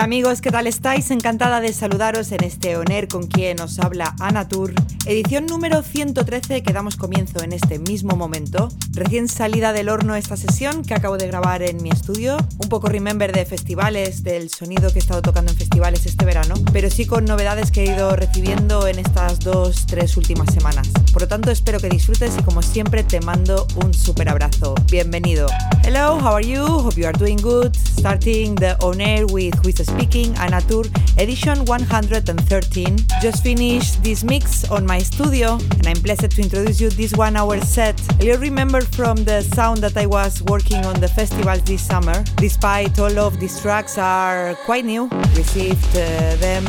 Hola amigos, ¿qué tal estáis? Encantada de saludaros en este Oner con quien os habla Ana Tour. Edición número 113 que damos comienzo en este mismo momento. Recién salida del horno esta sesión que acabo de grabar en mi estudio. Un poco remember de festivales, del sonido que he estado tocando en festivales este verano, pero sí con novedades que he ido recibiendo en estas dos, tres últimas semanas. Por lo tanto, espero que disfrutes y como siempre te mando un super abrazo. Bienvenido. Hello, how are you? Hope you are doing good. Starting the On Air with Who Speaking, Anna Tur edition 113. Just finished this mix on my studio, and I'm blessed to introduce you this one hour set. You'll remember from the sound that I was working on the festivals this summer. Despite all of these tracks are quite new, received uh, them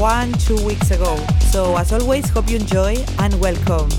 one, two weeks ago. So, as always, hope you enjoy and welcome.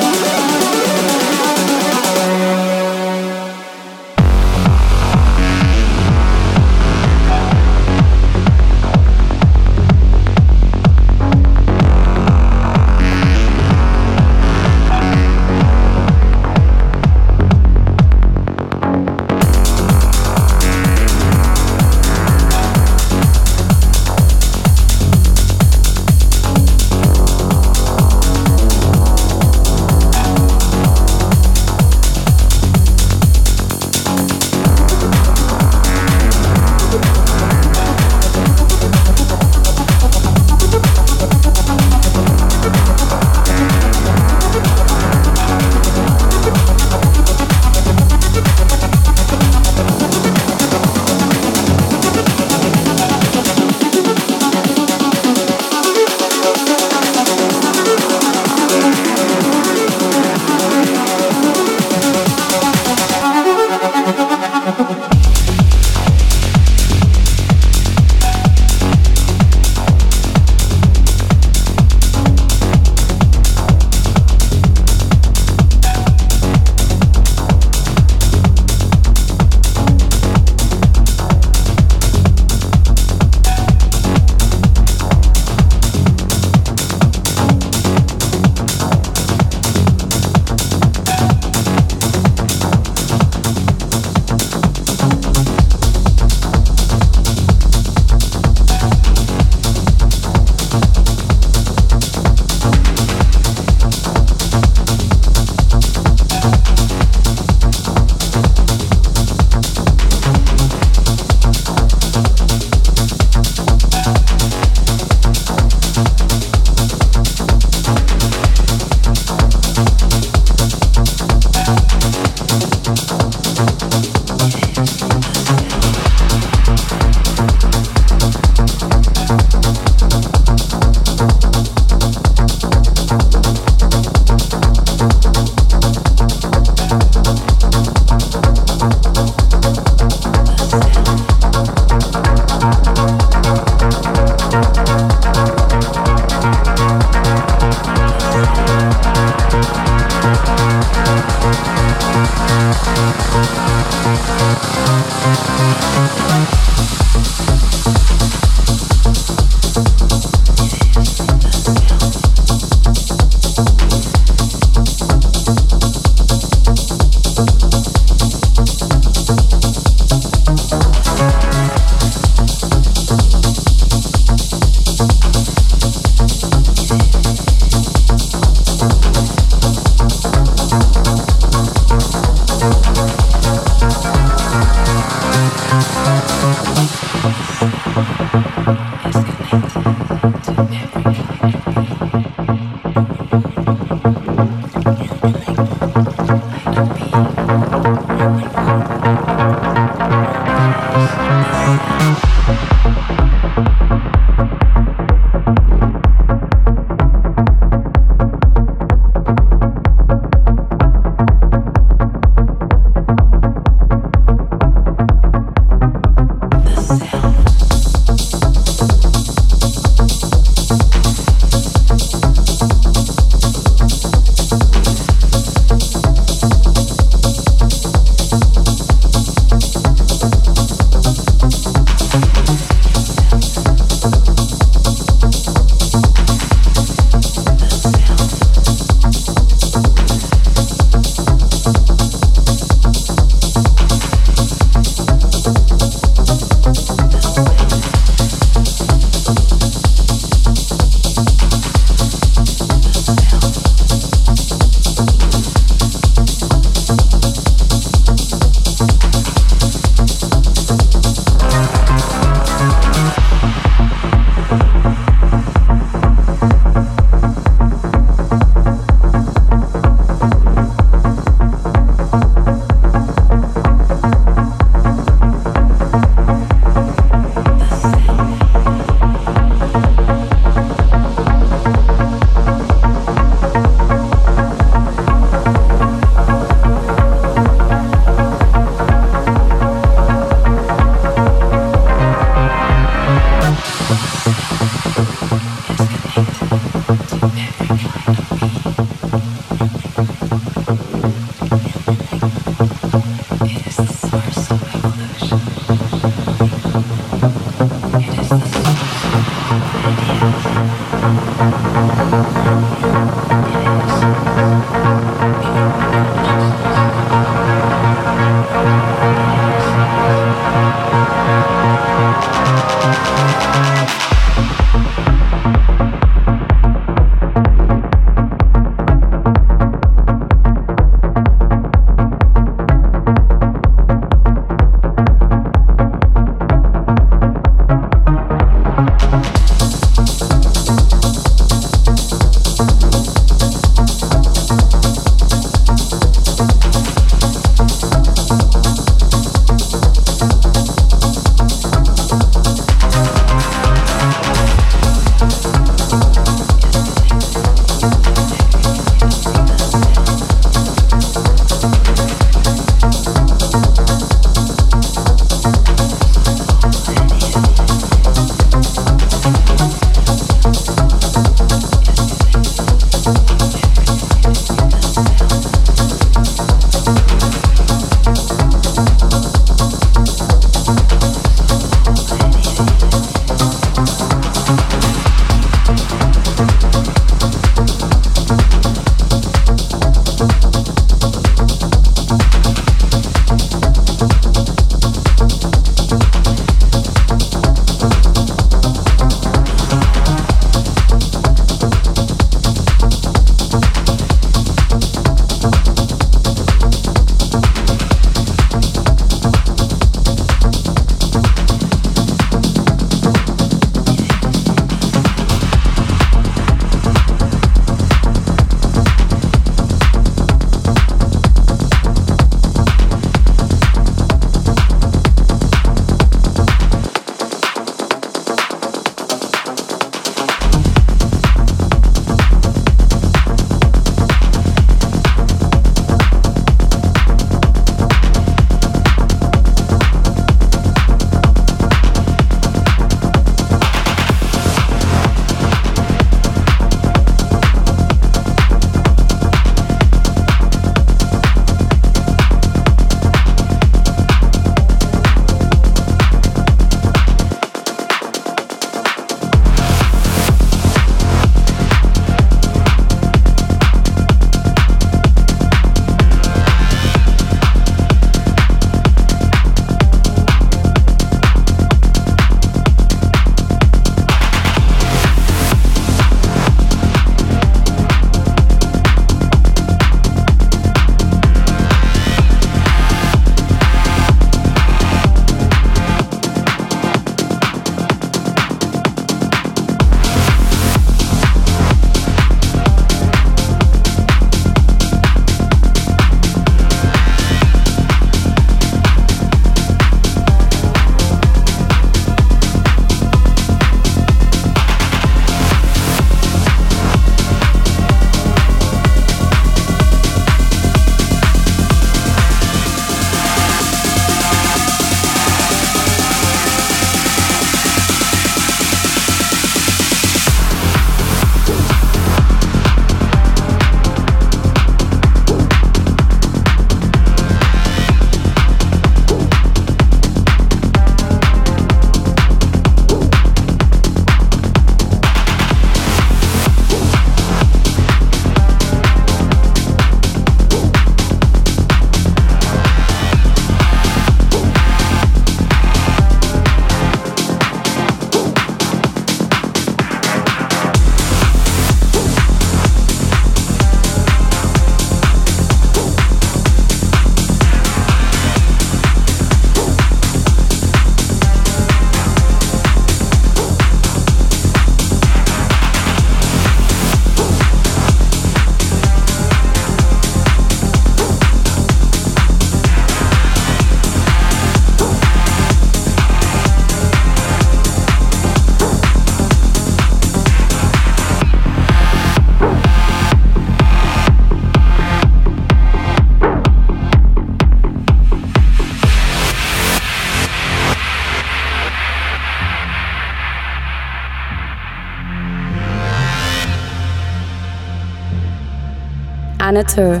Anna Tur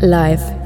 live.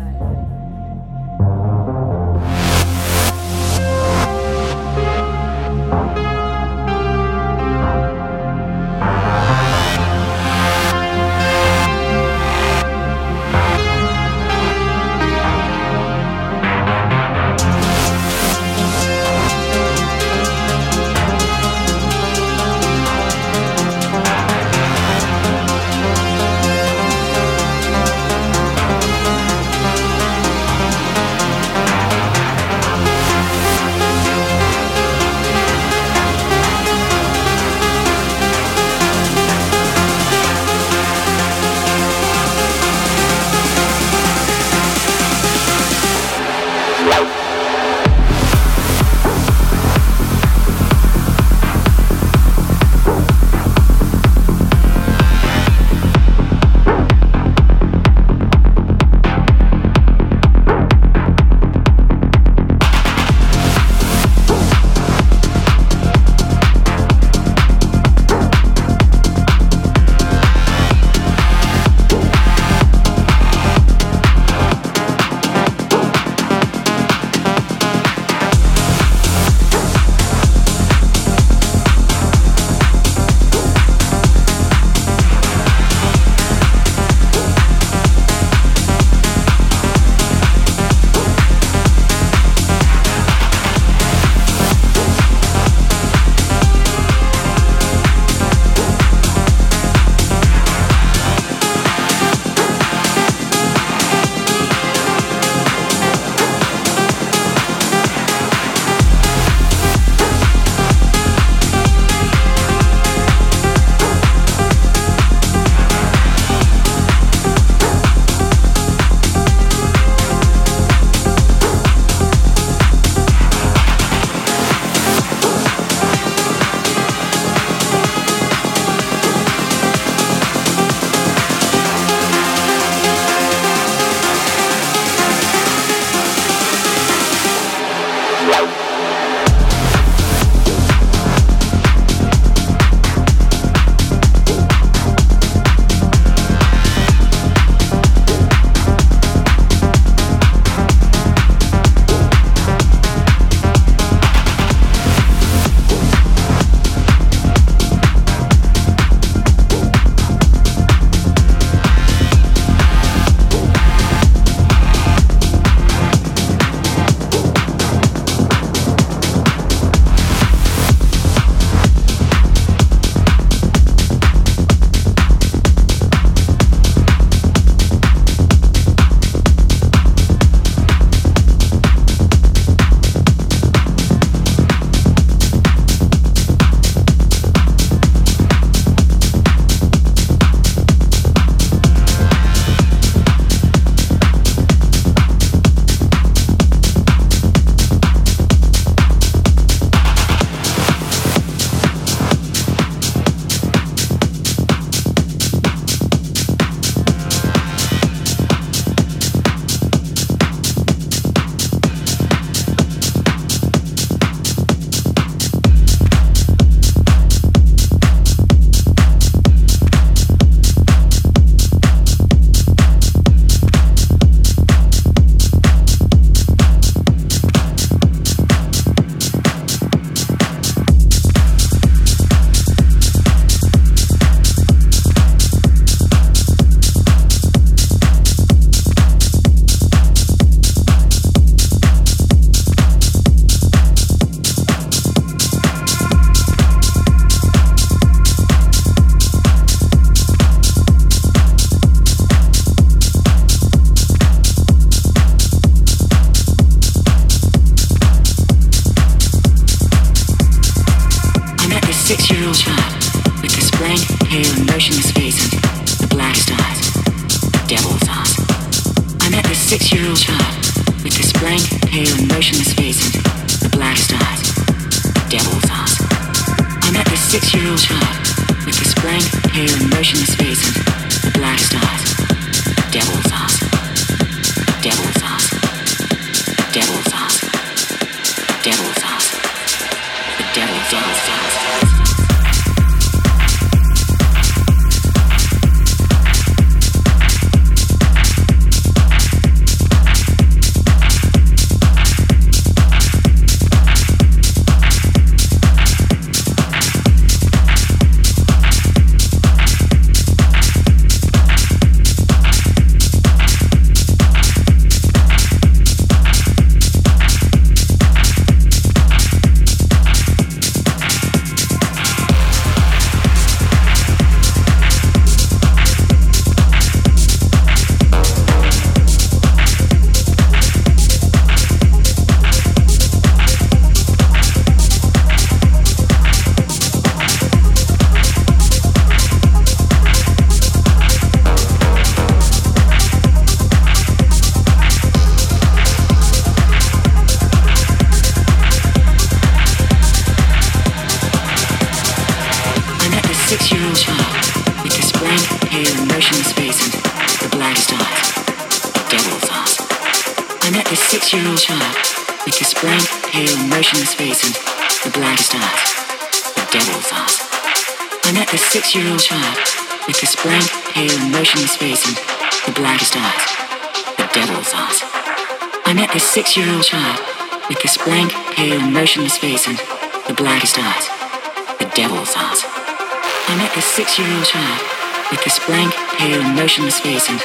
motionless face and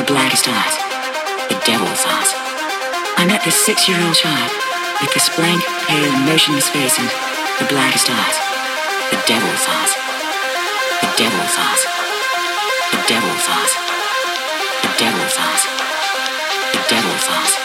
the blackest eyes, the devil's eyes. I met this six-year-old child with this blank, pale, motionless face and the blackest eyes, the devil's eyes, the devil's eyes, the devil's eyes, the devil's eyes, the devil's eyes. The devil's eyes.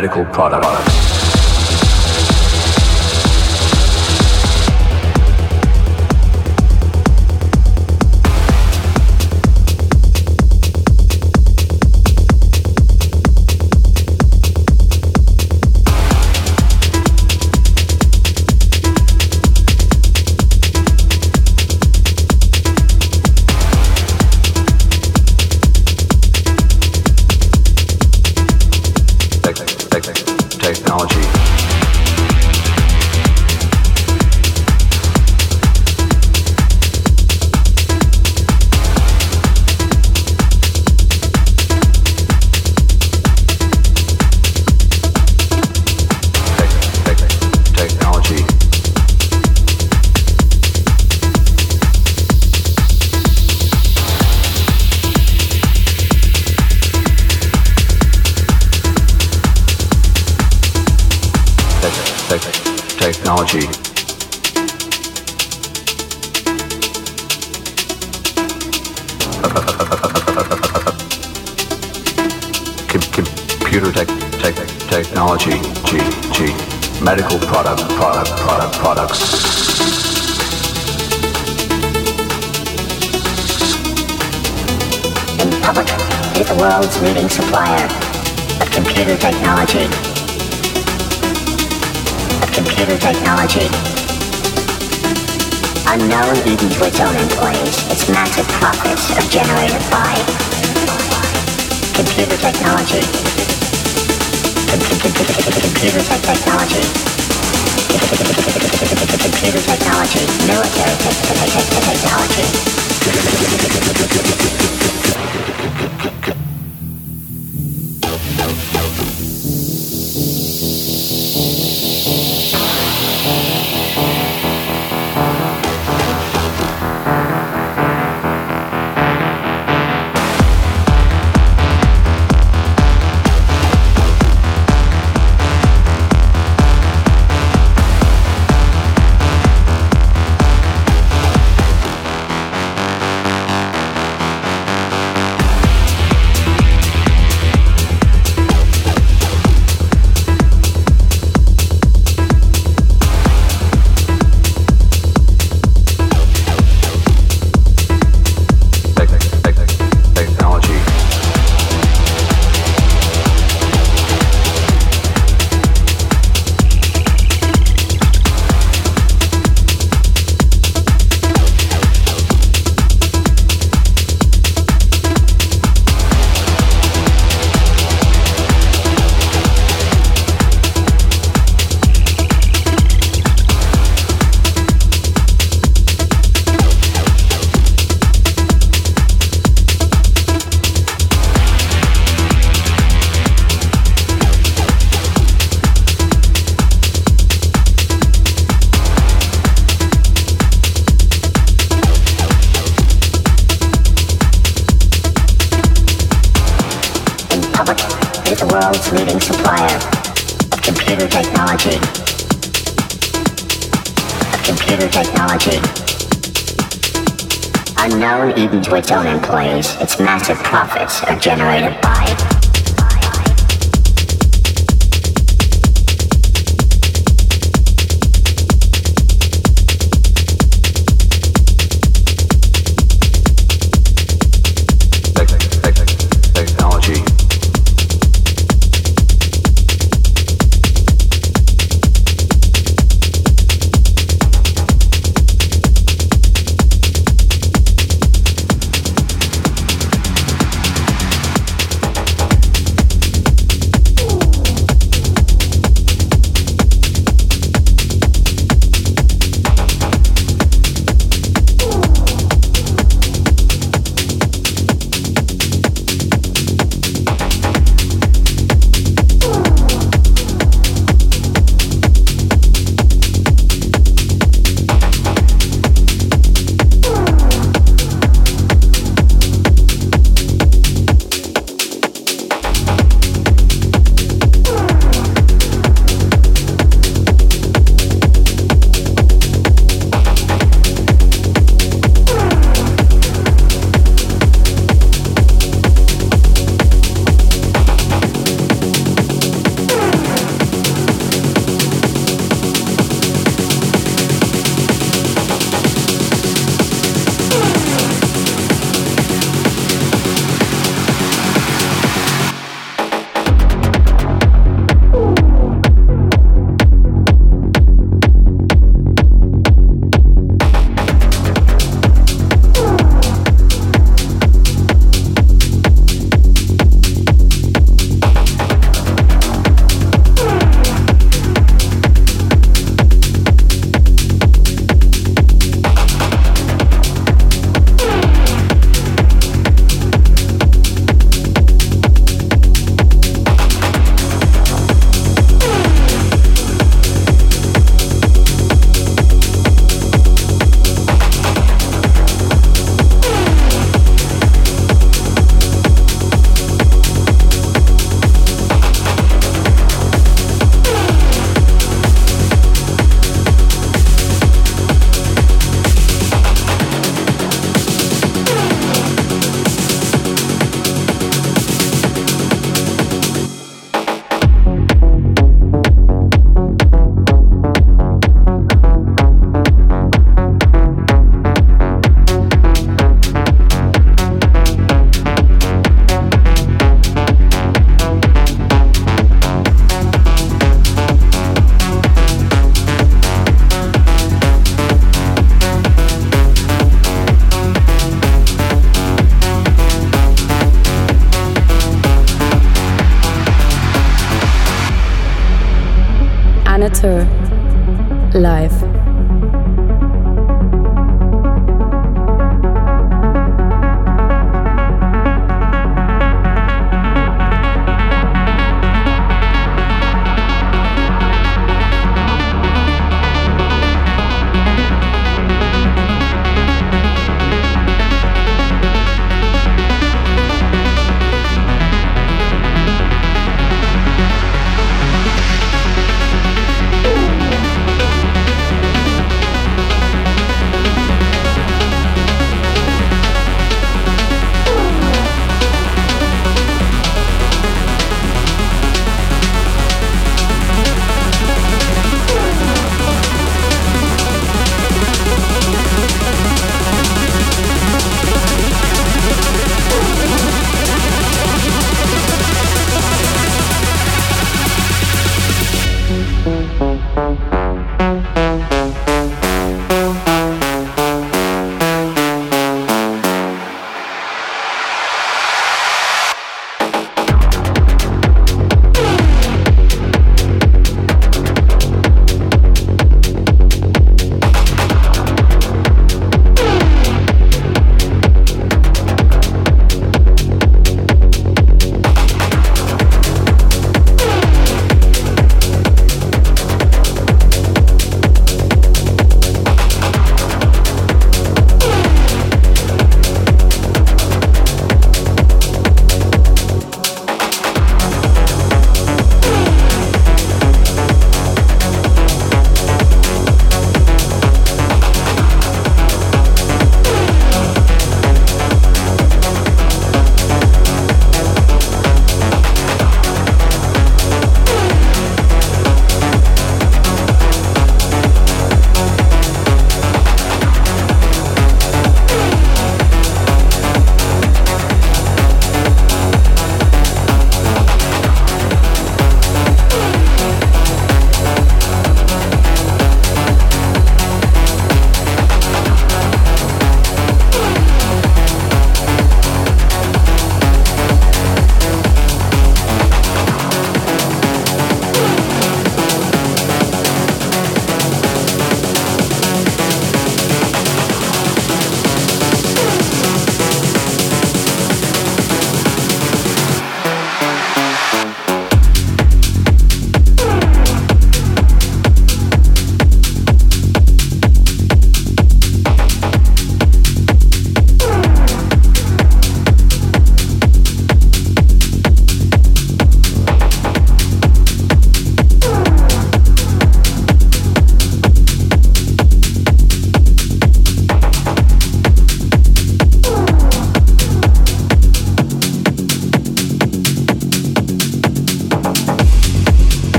Medical products.